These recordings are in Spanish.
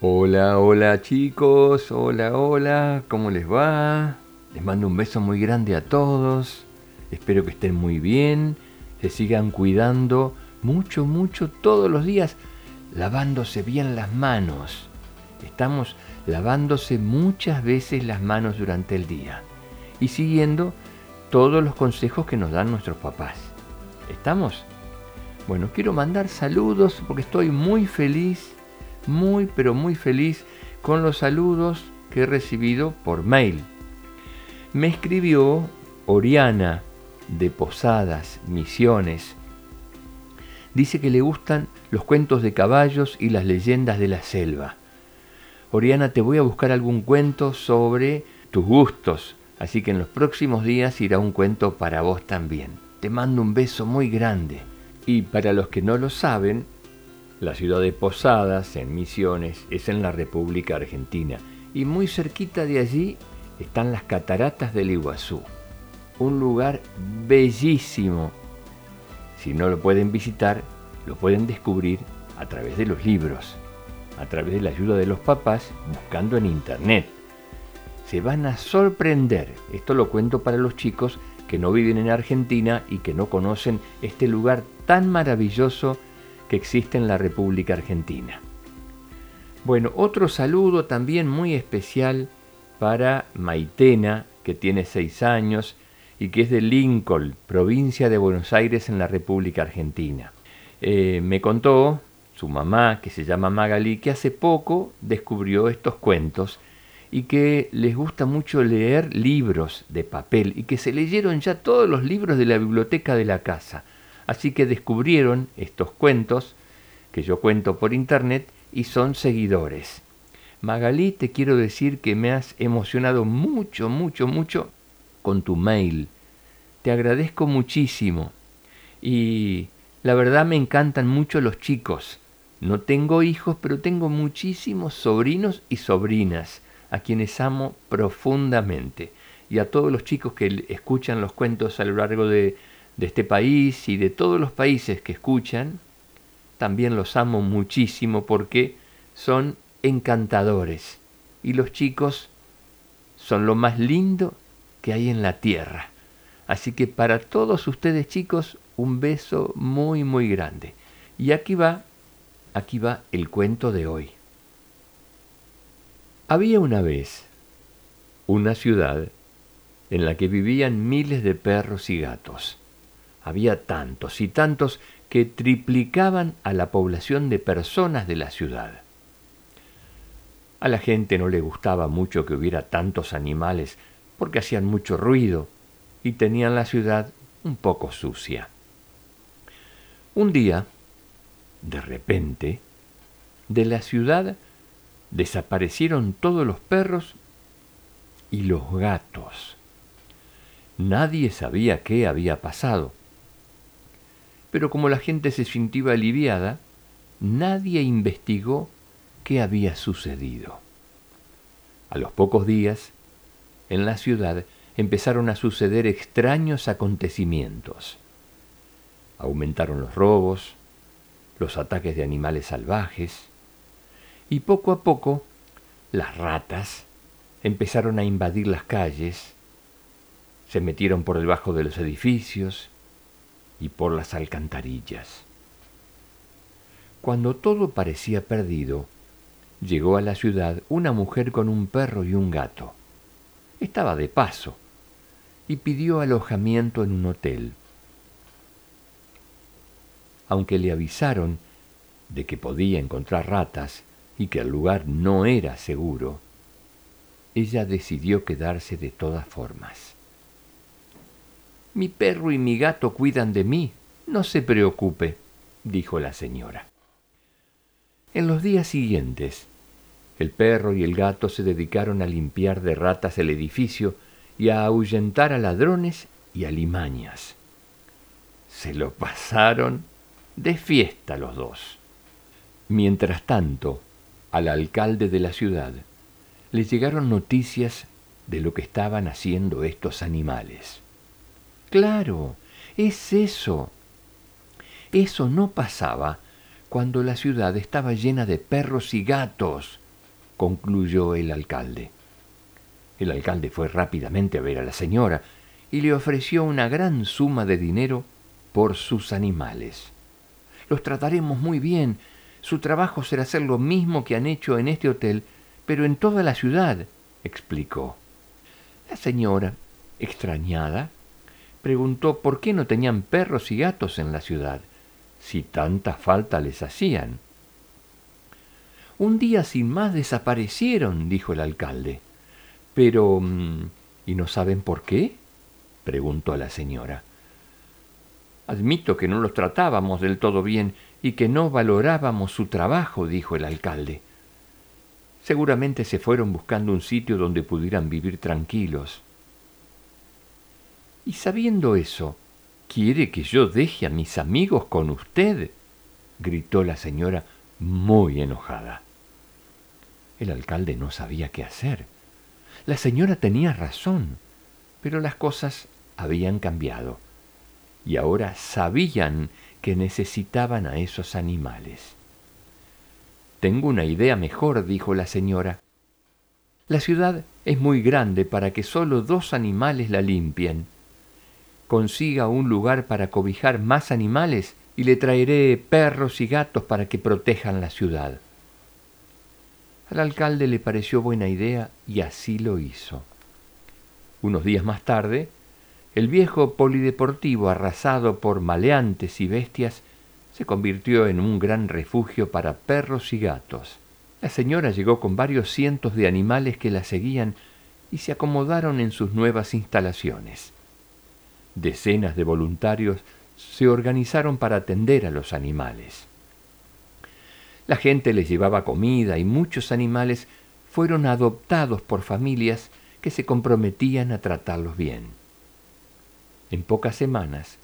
Hola, hola chicos, hola, hola, ¿cómo les va? Les mando un beso muy grande a todos, espero que estén muy bien, se sigan cuidando mucho, mucho todos los días, lavándose bien las manos. Estamos lavándose muchas veces las manos durante el día y siguiendo todos los consejos que nos dan nuestros papás. ¿Estamos? Bueno, quiero mandar saludos porque estoy muy feliz, muy pero muy feliz con los saludos que he recibido por mail. Me escribió Oriana de Posadas, Misiones. Dice que le gustan los cuentos de caballos y las leyendas de la selva. Oriana, te voy a buscar algún cuento sobre tus gustos, así que en los próximos días irá un cuento para vos también. Te mando un beso muy grande. Y para los que no lo saben, la ciudad de Posadas, en Misiones, es en la República Argentina. Y muy cerquita de allí están las cataratas del Iguazú. Un lugar bellísimo. Si no lo pueden visitar, lo pueden descubrir a través de los libros, a través de la ayuda de los papás, buscando en internet. Se van a sorprender. Esto lo cuento para los chicos que no viven en Argentina y que no conocen este lugar tan maravilloso que existe en la República Argentina. Bueno, otro saludo también muy especial para Maitena, que tiene seis años y que es de Lincoln, provincia de Buenos Aires en la República Argentina. Eh, me contó su mamá, que se llama Magali, que hace poco descubrió estos cuentos y que les gusta mucho leer libros de papel y que se leyeron ya todos los libros de la biblioteca de la casa. Así que descubrieron estos cuentos que yo cuento por internet y son seguidores. Magalí, te quiero decir que me has emocionado mucho, mucho, mucho con tu mail. Te agradezco muchísimo. Y la verdad me encantan mucho los chicos. No tengo hijos, pero tengo muchísimos sobrinos y sobrinas a quienes amo profundamente y a todos los chicos que escuchan los cuentos a lo largo de, de este país y de todos los países que escuchan, también los amo muchísimo porque son encantadores y los chicos son lo más lindo que hay en la tierra. Así que para todos ustedes chicos, un beso muy muy grande. Y aquí va, aquí va el cuento de hoy. Había una vez una ciudad en la que vivían miles de perros y gatos. Había tantos y tantos que triplicaban a la población de personas de la ciudad. A la gente no le gustaba mucho que hubiera tantos animales porque hacían mucho ruido y tenían la ciudad un poco sucia. Un día, de repente, de la ciudad Desaparecieron todos los perros y los gatos. Nadie sabía qué había pasado. Pero como la gente se sintió aliviada, nadie investigó qué había sucedido. A los pocos días, en la ciudad empezaron a suceder extraños acontecimientos. Aumentaron los robos, los ataques de animales salvajes, y poco a poco las ratas empezaron a invadir las calles, se metieron por debajo de los edificios y por las alcantarillas. Cuando todo parecía perdido, llegó a la ciudad una mujer con un perro y un gato. Estaba de paso y pidió alojamiento en un hotel. Aunque le avisaron de que podía encontrar ratas y que el lugar no era seguro, ella decidió quedarse de todas formas. Mi perro y mi gato cuidan de mí, no se preocupe, dijo la señora. En los días siguientes, el perro y el gato se dedicaron a limpiar de ratas el edificio y a ahuyentar a ladrones y alimañas. Se lo pasaron de fiesta los dos. Mientras tanto, al alcalde de la ciudad le llegaron noticias de lo que estaban haciendo estos animales. Claro, es eso. Eso no pasaba cuando la ciudad estaba llena de perros y gatos, concluyó el alcalde. El alcalde fue rápidamente a ver a la señora y le ofreció una gran suma de dinero por sus animales. Los trataremos muy bien. Su trabajo será hacer lo mismo que han hecho en este hotel, pero en toda la ciudad, explicó. La señora, extrañada, preguntó por qué no tenían perros y gatos en la ciudad, si tanta falta les hacían. Un día sin más desaparecieron, dijo el alcalde. Pero... Mm, ¿Y no saben por qué? preguntó la señora. Admito que no los tratábamos del todo bien y que no valorábamos su trabajo, dijo el alcalde. Seguramente se fueron buscando un sitio donde pudieran vivir tranquilos. Y sabiendo eso, ¿quiere que yo deje a mis amigos con usted? gritó la señora muy enojada. El alcalde no sabía qué hacer. La señora tenía razón, pero las cosas habían cambiado y ahora sabían que necesitaban a esos animales. Tengo una idea mejor, dijo la señora. La ciudad es muy grande para que solo dos animales la limpien. Consiga un lugar para cobijar más animales y le traeré perros y gatos para que protejan la ciudad. Al alcalde le pareció buena idea y así lo hizo. Unos días más tarde, el viejo polideportivo arrasado por maleantes y bestias se convirtió en un gran refugio para perros y gatos. La señora llegó con varios cientos de animales que la seguían y se acomodaron en sus nuevas instalaciones. Decenas de voluntarios se organizaron para atender a los animales. La gente les llevaba comida y muchos animales fueron adoptados por familias que se comprometían a tratarlos bien. En pocas semanas,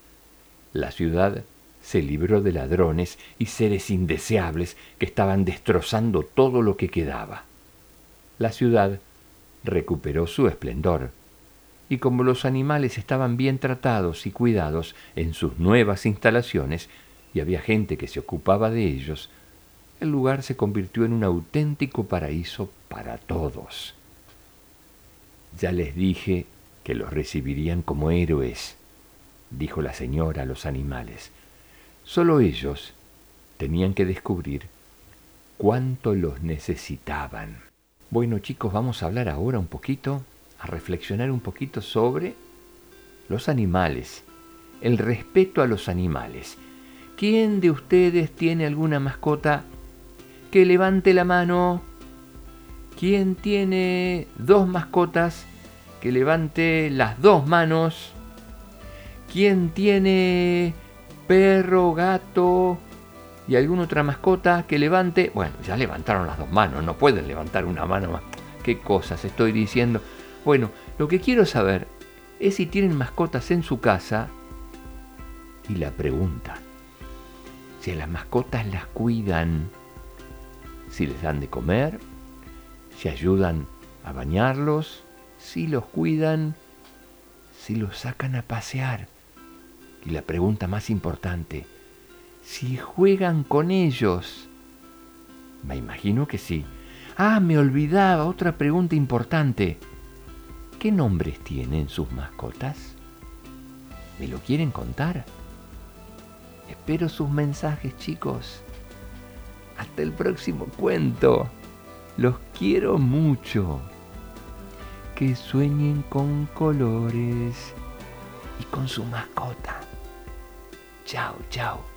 la ciudad se libró de ladrones y seres indeseables que estaban destrozando todo lo que quedaba. La ciudad recuperó su esplendor, y como los animales estaban bien tratados y cuidados en sus nuevas instalaciones, y había gente que se ocupaba de ellos, el lugar se convirtió en un auténtico paraíso para todos. Ya les dije que los recibirían como héroes, dijo la señora a los animales. Solo ellos tenían que descubrir cuánto los necesitaban. Bueno chicos, vamos a hablar ahora un poquito, a reflexionar un poquito sobre los animales, el respeto a los animales. ¿Quién de ustedes tiene alguna mascota que levante la mano. ¿Quién tiene dos mascotas? Que levante las dos manos. ¿Quién tiene perro, gato y alguna otra mascota que levante? Bueno, ya levantaron las dos manos, no pueden levantar una mano más. ¿Qué cosas estoy diciendo? Bueno, lo que quiero saber es si tienen mascotas en su casa y la pregunta, si a las mascotas las cuidan, si les dan de comer, si ayudan a bañarlos, si los cuidan, si los sacan a pasear. Y la pregunta más importante, si juegan con ellos. Me imagino que sí. Ah, me olvidaba otra pregunta importante. ¿Qué nombres tienen sus mascotas? ¿Me lo quieren contar? Espero sus mensajes, chicos. Hasta el próximo cuento. Los quiero mucho. Que sueñen con colores y con su mascota. Chao, chao.